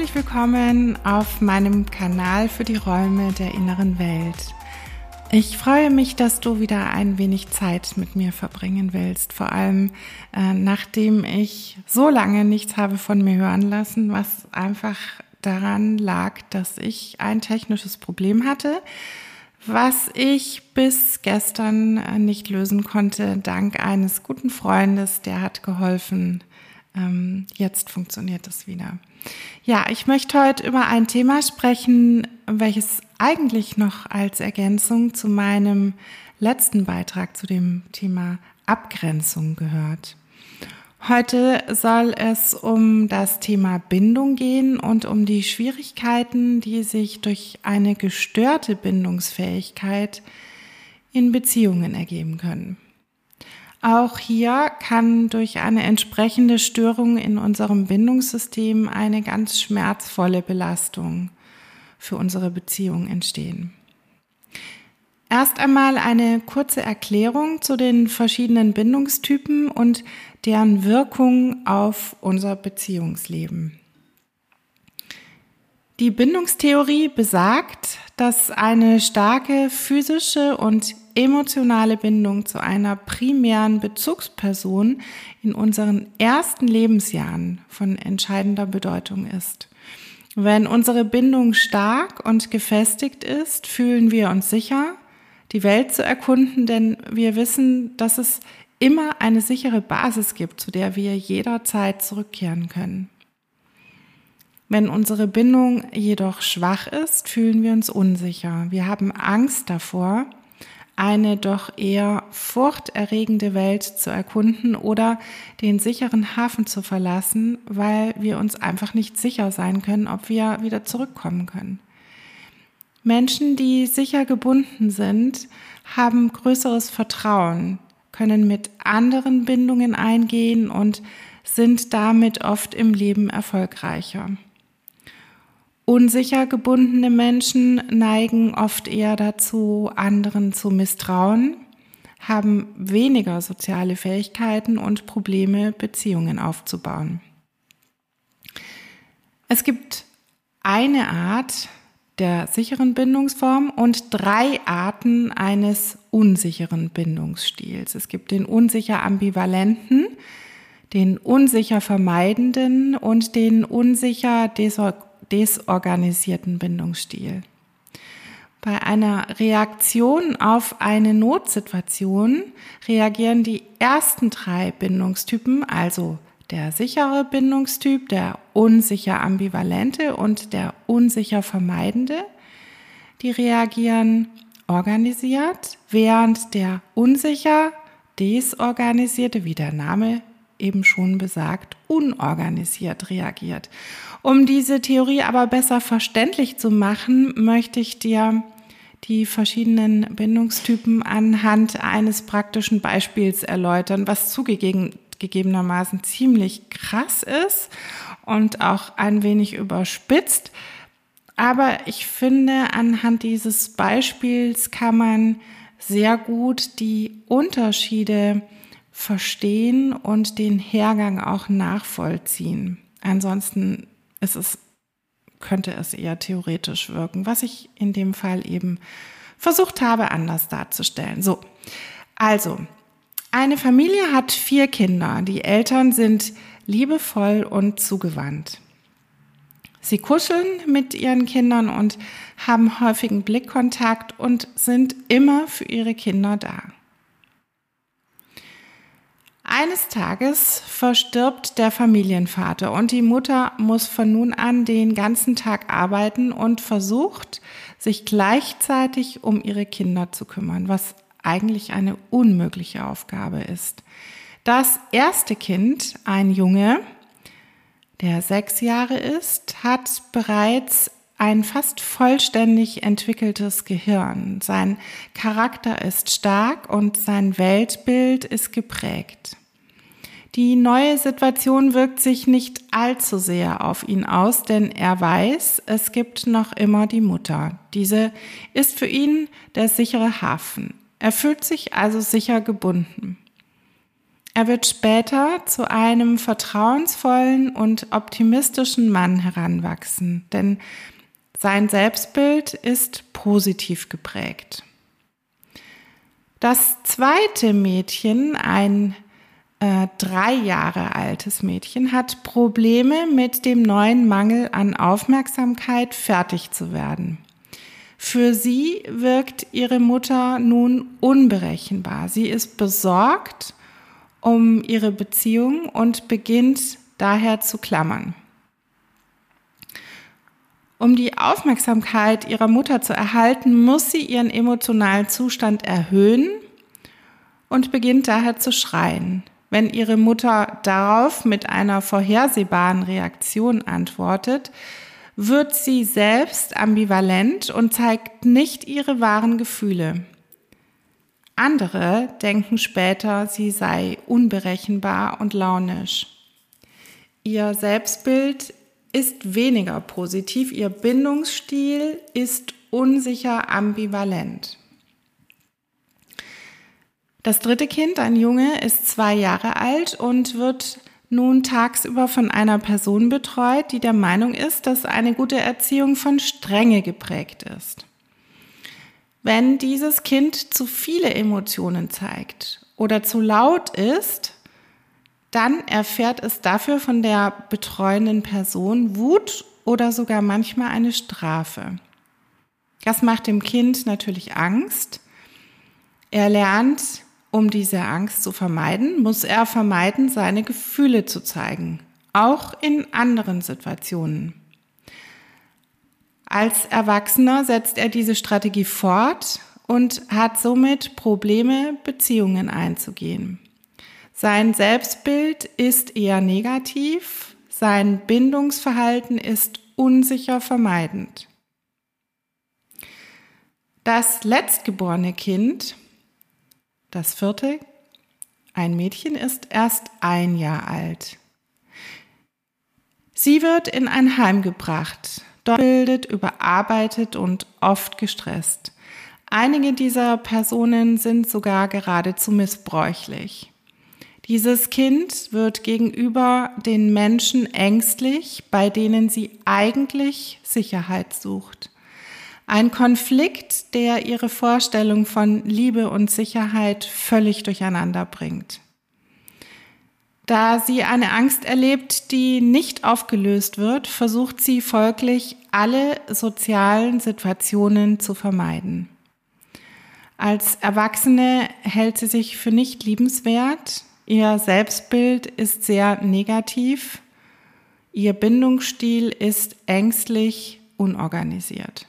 Herzlich willkommen auf meinem Kanal für die Räume der inneren Welt. Ich freue mich, dass du wieder ein wenig Zeit mit mir verbringen willst, vor allem äh, nachdem ich so lange nichts habe von mir hören lassen, was einfach daran lag, dass ich ein technisches Problem hatte, was ich bis gestern äh, nicht lösen konnte, dank eines guten Freundes, der hat geholfen. Ähm, jetzt funktioniert es wieder. Ja, ich möchte heute über ein Thema sprechen, welches eigentlich noch als Ergänzung zu meinem letzten Beitrag zu dem Thema Abgrenzung gehört. Heute soll es um das Thema Bindung gehen und um die Schwierigkeiten, die sich durch eine gestörte Bindungsfähigkeit in Beziehungen ergeben können. Auch hier kann durch eine entsprechende Störung in unserem Bindungssystem eine ganz schmerzvolle Belastung für unsere Beziehung entstehen. Erst einmal eine kurze Erklärung zu den verschiedenen Bindungstypen und deren Wirkung auf unser Beziehungsleben. Die Bindungstheorie besagt, dass eine starke physische und emotionale Bindung zu einer primären Bezugsperson in unseren ersten Lebensjahren von entscheidender Bedeutung ist. Wenn unsere Bindung stark und gefestigt ist, fühlen wir uns sicher, die Welt zu erkunden, denn wir wissen, dass es immer eine sichere Basis gibt, zu der wir jederzeit zurückkehren können. Wenn unsere Bindung jedoch schwach ist, fühlen wir uns unsicher. Wir haben Angst davor, eine doch eher furchterregende Welt zu erkunden oder den sicheren Hafen zu verlassen, weil wir uns einfach nicht sicher sein können, ob wir wieder zurückkommen können. Menschen, die sicher gebunden sind, haben größeres Vertrauen, können mit anderen Bindungen eingehen und sind damit oft im Leben erfolgreicher. Unsicher gebundene Menschen neigen oft eher dazu, anderen zu misstrauen, haben weniger soziale Fähigkeiten und Probleme, Beziehungen aufzubauen. Es gibt eine Art der sicheren Bindungsform und drei Arten eines unsicheren Bindungsstils. Es gibt den unsicher ambivalenten, den unsicher vermeidenden und den unsicher desorganisierten Bindungsstil. Bei einer Reaktion auf eine Notsituation reagieren die ersten drei Bindungstypen, also der sichere Bindungstyp, der unsicher ambivalente und der unsicher vermeidende, die reagieren organisiert, während der unsicher desorganisierte, wie der Name eben schon besagt, unorganisiert reagiert. Um diese Theorie aber besser verständlich zu machen, möchte ich dir die verschiedenen Bindungstypen anhand eines praktischen Beispiels erläutern, was zugegebenermaßen ziemlich krass ist und auch ein wenig überspitzt. Aber ich finde, anhand dieses Beispiels kann man sehr gut die Unterschiede verstehen und den Hergang auch nachvollziehen. Ansonsten ist es, könnte es eher theoretisch wirken, was ich in dem Fall eben versucht habe, anders darzustellen. So, also, eine Familie hat vier Kinder. Die Eltern sind liebevoll und zugewandt. Sie kuscheln mit ihren Kindern und haben häufigen Blickkontakt und sind immer für ihre Kinder da. Eines Tages verstirbt der Familienvater und die Mutter muss von nun an den ganzen Tag arbeiten und versucht, sich gleichzeitig um ihre Kinder zu kümmern, was eigentlich eine unmögliche Aufgabe ist. Das erste Kind, ein Junge, der sechs Jahre ist, hat bereits ein fast vollständig entwickeltes Gehirn. Sein Charakter ist stark und sein Weltbild ist geprägt. Die neue Situation wirkt sich nicht allzu sehr auf ihn aus, denn er weiß, es gibt noch immer die Mutter. Diese ist für ihn der sichere Hafen. Er fühlt sich also sicher gebunden. Er wird später zu einem vertrauensvollen und optimistischen Mann heranwachsen, denn sein Selbstbild ist positiv geprägt. Das zweite Mädchen, ein äh, drei Jahre altes Mädchen, hat Probleme mit dem neuen Mangel an Aufmerksamkeit fertig zu werden. Für sie wirkt ihre Mutter nun unberechenbar. Sie ist besorgt um ihre Beziehung und beginnt daher zu klammern. Um die Aufmerksamkeit ihrer Mutter zu erhalten, muss sie ihren emotionalen Zustand erhöhen und beginnt daher zu schreien. Wenn ihre Mutter darauf mit einer vorhersehbaren Reaktion antwortet, wird sie selbst ambivalent und zeigt nicht ihre wahren Gefühle. Andere denken später, sie sei unberechenbar und launisch. Ihr Selbstbild ist weniger positiv, ihr Bindungsstil ist unsicher ambivalent. Das dritte Kind, ein Junge, ist zwei Jahre alt und wird nun tagsüber von einer Person betreut, die der Meinung ist, dass eine gute Erziehung von Strenge geprägt ist. Wenn dieses Kind zu viele Emotionen zeigt oder zu laut ist, dann erfährt es dafür von der betreuenden Person Wut oder sogar manchmal eine Strafe. Das macht dem Kind natürlich Angst. Er lernt, um diese Angst zu vermeiden, muss er vermeiden, seine Gefühle zu zeigen, auch in anderen Situationen. Als Erwachsener setzt er diese Strategie fort und hat somit Probleme, Beziehungen einzugehen. Sein Selbstbild ist eher negativ, sein Bindungsverhalten ist unsicher vermeidend. Das letztgeborene Kind, das vierte, ein Mädchen, ist erst ein Jahr alt. Sie wird in ein Heim gebracht, bildet, überarbeitet und oft gestresst. Einige dieser Personen sind sogar geradezu missbräuchlich. Dieses Kind wird gegenüber den Menschen ängstlich, bei denen sie eigentlich Sicherheit sucht. Ein Konflikt, der ihre Vorstellung von Liebe und Sicherheit völlig durcheinander bringt. Da sie eine Angst erlebt, die nicht aufgelöst wird, versucht sie folglich, alle sozialen Situationen zu vermeiden. Als Erwachsene hält sie sich für nicht liebenswert, ihr Selbstbild ist sehr negativ, ihr Bindungsstil ist ängstlich, unorganisiert.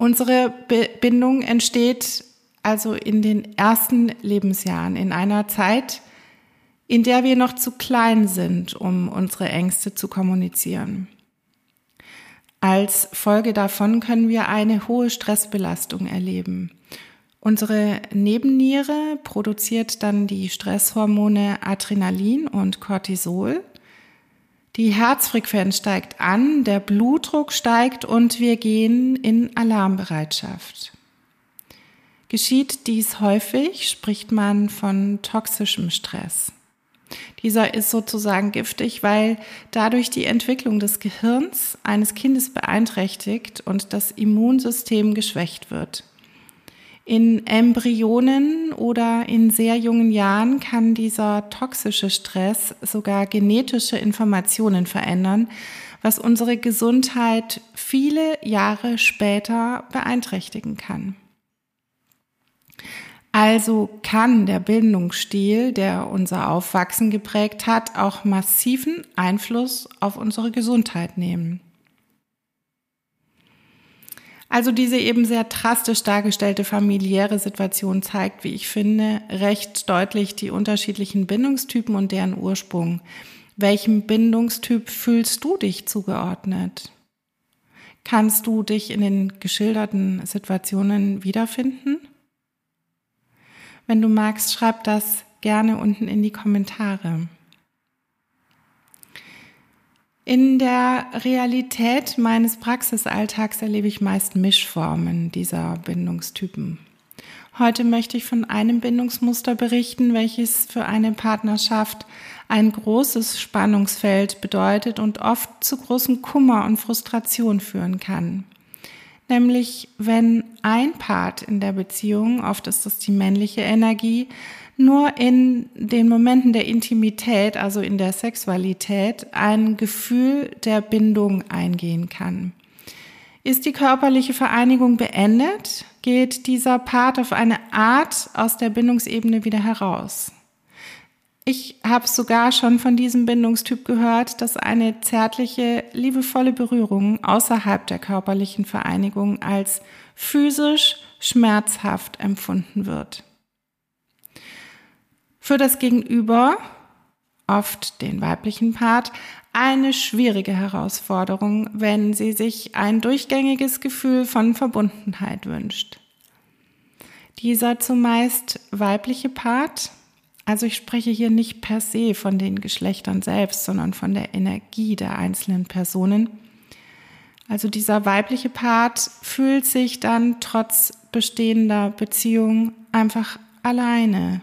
Unsere Bindung entsteht also in den ersten Lebensjahren, in einer Zeit, in der wir noch zu klein sind, um unsere Ängste zu kommunizieren. Als Folge davon können wir eine hohe Stressbelastung erleben. Unsere Nebenniere produziert dann die Stresshormone Adrenalin und Cortisol. Die Herzfrequenz steigt an, der Blutdruck steigt und wir gehen in Alarmbereitschaft. Geschieht dies häufig, spricht man von toxischem Stress. Dieser ist sozusagen giftig, weil dadurch die Entwicklung des Gehirns eines Kindes beeinträchtigt und das Immunsystem geschwächt wird. In Embryonen oder in sehr jungen Jahren kann dieser toxische Stress sogar genetische Informationen verändern, was unsere Gesundheit viele Jahre später beeinträchtigen kann. Also kann der Bildungsstil, der unser Aufwachsen geprägt hat, auch massiven Einfluss auf unsere Gesundheit nehmen. Also diese eben sehr drastisch dargestellte familiäre Situation zeigt, wie ich finde, recht deutlich die unterschiedlichen Bindungstypen und deren Ursprung. Welchem Bindungstyp fühlst du dich zugeordnet? Kannst du dich in den geschilderten Situationen wiederfinden? Wenn du magst, schreib das gerne unten in die Kommentare. In der Realität meines Praxisalltags erlebe ich meist Mischformen dieser Bindungstypen. Heute möchte ich von einem Bindungsmuster berichten, welches für eine Partnerschaft ein großes Spannungsfeld bedeutet und oft zu großem Kummer und Frustration führen kann. Nämlich wenn ein Part in der Beziehung, oft ist das die männliche Energie, nur in den Momenten der Intimität, also in der Sexualität, ein Gefühl der Bindung eingehen kann. Ist die körperliche Vereinigung beendet, geht dieser Part auf eine Art aus der Bindungsebene wieder heraus. Ich habe sogar schon von diesem Bindungstyp gehört, dass eine zärtliche, liebevolle Berührung außerhalb der körperlichen Vereinigung als physisch schmerzhaft empfunden wird. Für das Gegenüber, oft den weiblichen Part, eine schwierige Herausforderung, wenn sie sich ein durchgängiges Gefühl von Verbundenheit wünscht. Dieser zumeist weibliche Part, also ich spreche hier nicht per se von den Geschlechtern selbst, sondern von der Energie der einzelnen Personen. Also dieser weibliche Part fühlt sich dann trotz bestehender Beziehung einfach alleine.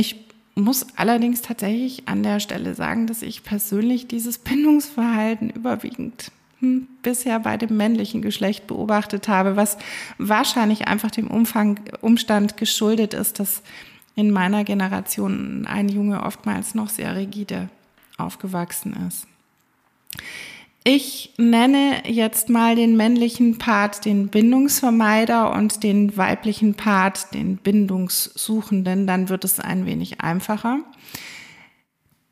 Ich muss allerdings tatsächlich an der Stelle sagen, dass ich persönlich dieses Bindungsverhalten überwiegend hm, bisher bei dem männlichen Geschlecht beobachtet habe, was wahrscheinlich einfach dem Umfang, Umstand geschuldet ist, dass in meiner Generation ein Junge oftmals noch sehr rigide aufgewachsen ist. Ich nenne jetzt mal den männlichen Part den Bindungsvermeider und den weiblichen Part den Bindungssuchenden, dann wird es ein wenig einfacher.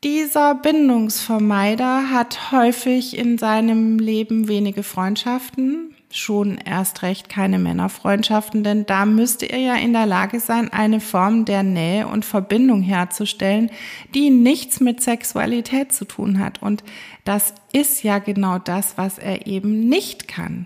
Dieser Bindungsvermeider hat häufig in seinem Leben wenige Freundschaften, schon erst recht keine Männerfreundschaften, denn da müsste er ja in der Lage sein, eine Form der Nähe und Verbindung herzustellen, die nichts mit Sexualität zu tun hat. Und das ist ja genau das, was er eben nicht kann.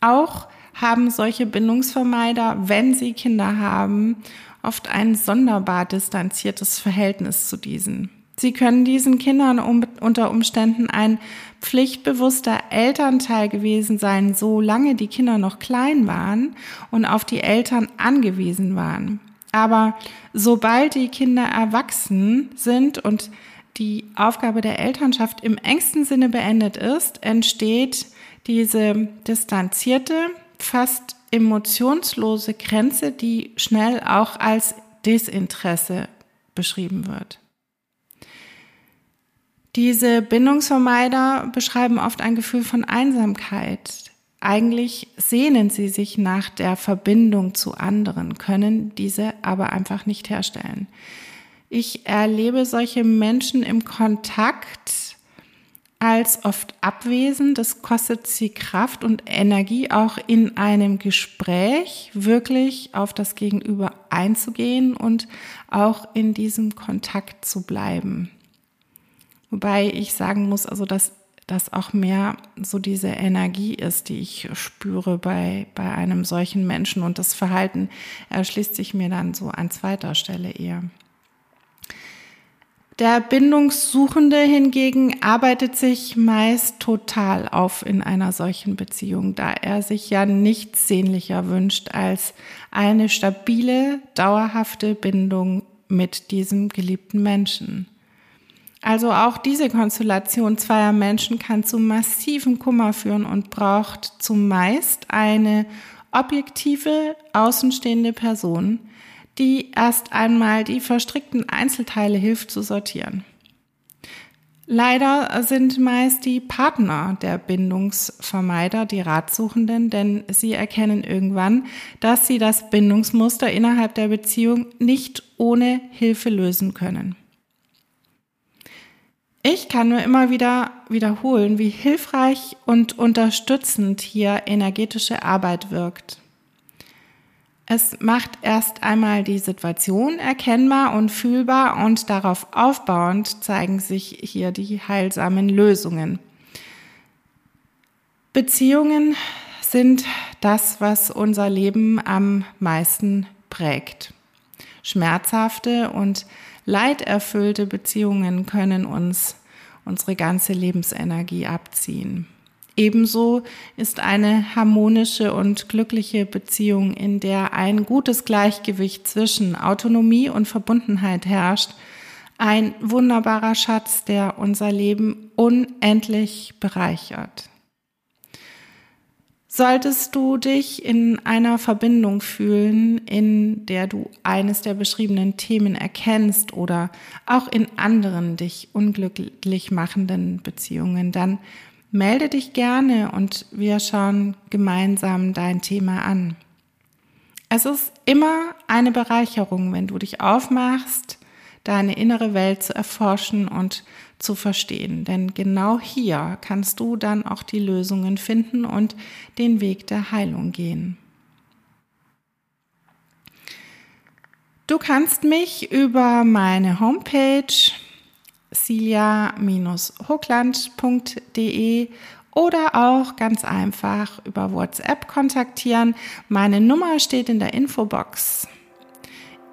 Auch haben solche Bindungsvermeider, wenn sie Kinder haben, oft ein sonderbar distanziertes Verhältnis zu diesen. Sie können diesen Kindern unter Umständen ein pflichtbewusster Elternteil gewesen sein, solange die Kinder noch klein waren und auf die Eltern angewiesen waren. Aber sobald die Kinder erwachsen sind und die Aufgabe der Elternschaft im engsten Sinne beendet ist, entsteht diese distanzierte, fast emotionslose Grenze, die schnell auch als Desinteresse beschrieben wird. Diese Bindungsvermeider beschreiben oft ein Gefühl von Einsamkeit. Eigentlich sehnen sie sich nach der Verbindung zu anderen, können diese aber einfach nicht herstellen. Ich erlebe solche Menschen im Kontakt als oft abwesend. Das kostet sie Kraft und Energie, auch in einem Gespräch wirklich auf das Gegenüber einzugehen und auch in diesem Kontakt zu bleiben. Wobei ich sagen muss, also dass das auch mehr so diese Energie ist, die ich spüre bei, bei einem solchen Menschen und das Verhalten erschließt sich mir dann so an zweiter Stelle eher. Der Bindungssuchende hingegen arbeitet sich meist total auf in einer solchen Beziehung, da er sich ja nichts sehnlicher wünscht als eine stabile, dauerhafte Bindung mit diesem geliebten Menschen. Also auch diese Konstellation zweier Menschen kann zu massiven Kummer führen und braucht zumeist eine objektive, außenstehende Person, die erst einmal die verstrickten Einzelteile hilft zu sortieren. Leider sind meist die Partner der Bindungsvermeider die Ratsuchenden, denn sie erkennen irgendwann, dass sie das Bindungsmuster innerhalb der Beziehung nicht ohne Hilfe lösen können. Ich kann nur immer wieder wiederholen, wie hilfreich und unterstützend hier energetische Arbeit wirkt. Es macht erst einmal die Situation erkennbar und fühlbar und darauf aufbauend zeigen sich hier die heilsamen Lösungen. Beziehungen sind das, was unser Leben am meisten prägt. Schmerzhafte und leiderfüllte Beziehungen können uns unsere ganze Lebensenergie abziehen. Ebenso ist eine harmonische und glückliche Beziehung, in der ein gutes Gleichgewicht zwischen Autonomie und Verbundenheit herrscht, ein wunderbarer Schatz, der unser Leben unendlich bereichert. Solltest du dich in einer Verbindung fühlen, in der du eines der beschriebenen Themen erkennst oder auch in anderen dich unglücklich machenden Beziehungen, dann melde dich gerne und wir schauen gemeinsam dein Thema an. Es ist immer eine Bereicherung, wenn du dich aufmachst, deine innere Welt zu erforschen und zu verstehen. Denn genau hier kannst du dann auch die Lösungen finden und den Weg der Heilung gehen. Du kannst mich über meine Homepage silia-hochland.de oder auch ganz einfach über WhatsApp kontaktieren. Meine Nummer steht in der Infobox.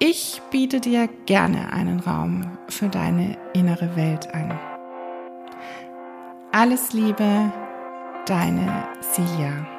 Ich biete dir gerne einen Raum für deine innere Welt an. Alles Liebe, deine Silja.